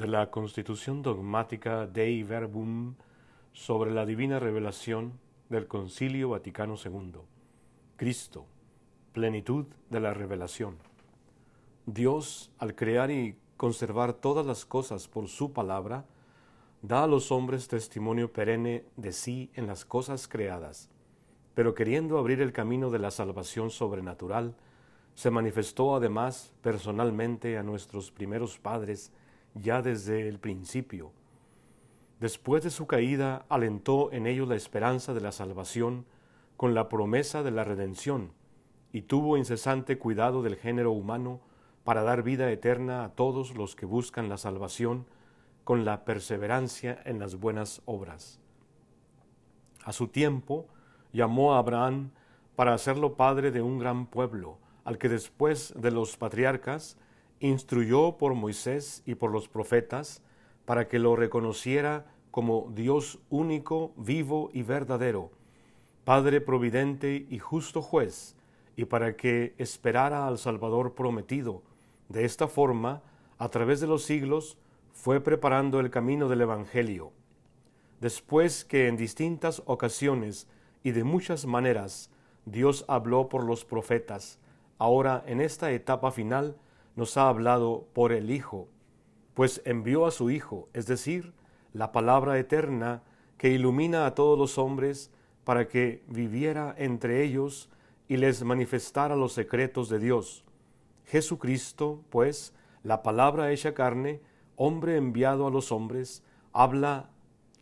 de la Constitución dogmática Dei Verbum sobre la divina revelación del Concilio Vaticano II. Cristo, plenitud de la revelación. Dios, al crear y conservar todas las cosas por su palabra, da a los hombres testimonio perenne de sí en las cosas creadas, pero queriendo abrir el camino de la salvación sobrenatural, se manifestó además personalmente a nuestros primeros padres ya desde el principio. Después de su caída, alentó en ellos la esperanza de la salvación con la promesa de la redención, y tuvo incesante cuidado del género humano para dar vida eterna a todos los que buscan la salvación con la perseverancia en las buenas obras. A su tiempo llamó a Abraham para hacerlo padre de un gran pueblo, al que después de los patriarcas instruyó por Moisés y por los profetas, para que lo reconociera como Dios único, vivo y verdadero, Padre providente y justo juez, y para que esperara al Salvador prometido. De esta forma, a través de los siglos, fue preparando el camino del Evangelio. Después que en distintas ocasiones y de muchas maneras Dios habló por los profetas, ahora en esta etapa final nos ha hablado por el Hijo, pues envió a su Hijo, es decir, la palabra eterna que ilumina a todos los hombres para que viviera entre ellos y les manifestara los secretos de Dios. Jesucristo, pues, la palabra hecha carne, hombre enviado a los hombres, habla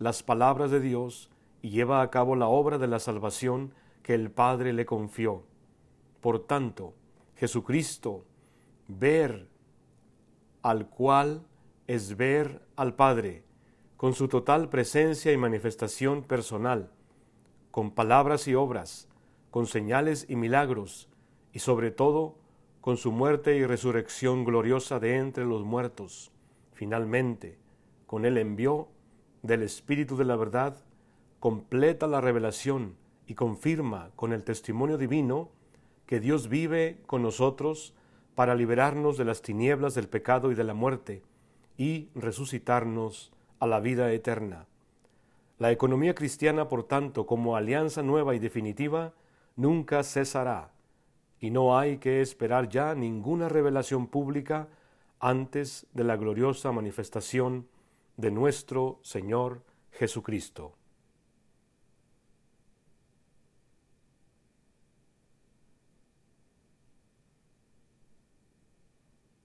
las palabras de Dios y lleva a cabo la obra de la salvación que el Padre le confió. Por tanto, Jesucristo, ver al cual es ver al Padre, con su total presencia y manifestación personal, con palabras y obras, con señales y milagros, y sobre todo con su muerte y resurrección gloriosa de entre los muertos. Finalmente, con él envió del Espíritu de la verdad, completa la revelación y confirma con el testimonio divino que Dios vive con nosotros para liberarnos de las tinieblas del pecado y de la muerte y resucitarnos a la vida eterna. La economía cristiana, por tanto, como alianza nueva y definitiva, nunca cesará, y no hay que esperar ya ninguna revelación pública antes de la gloriosa manifestación de nuestro Señor Jesucristo.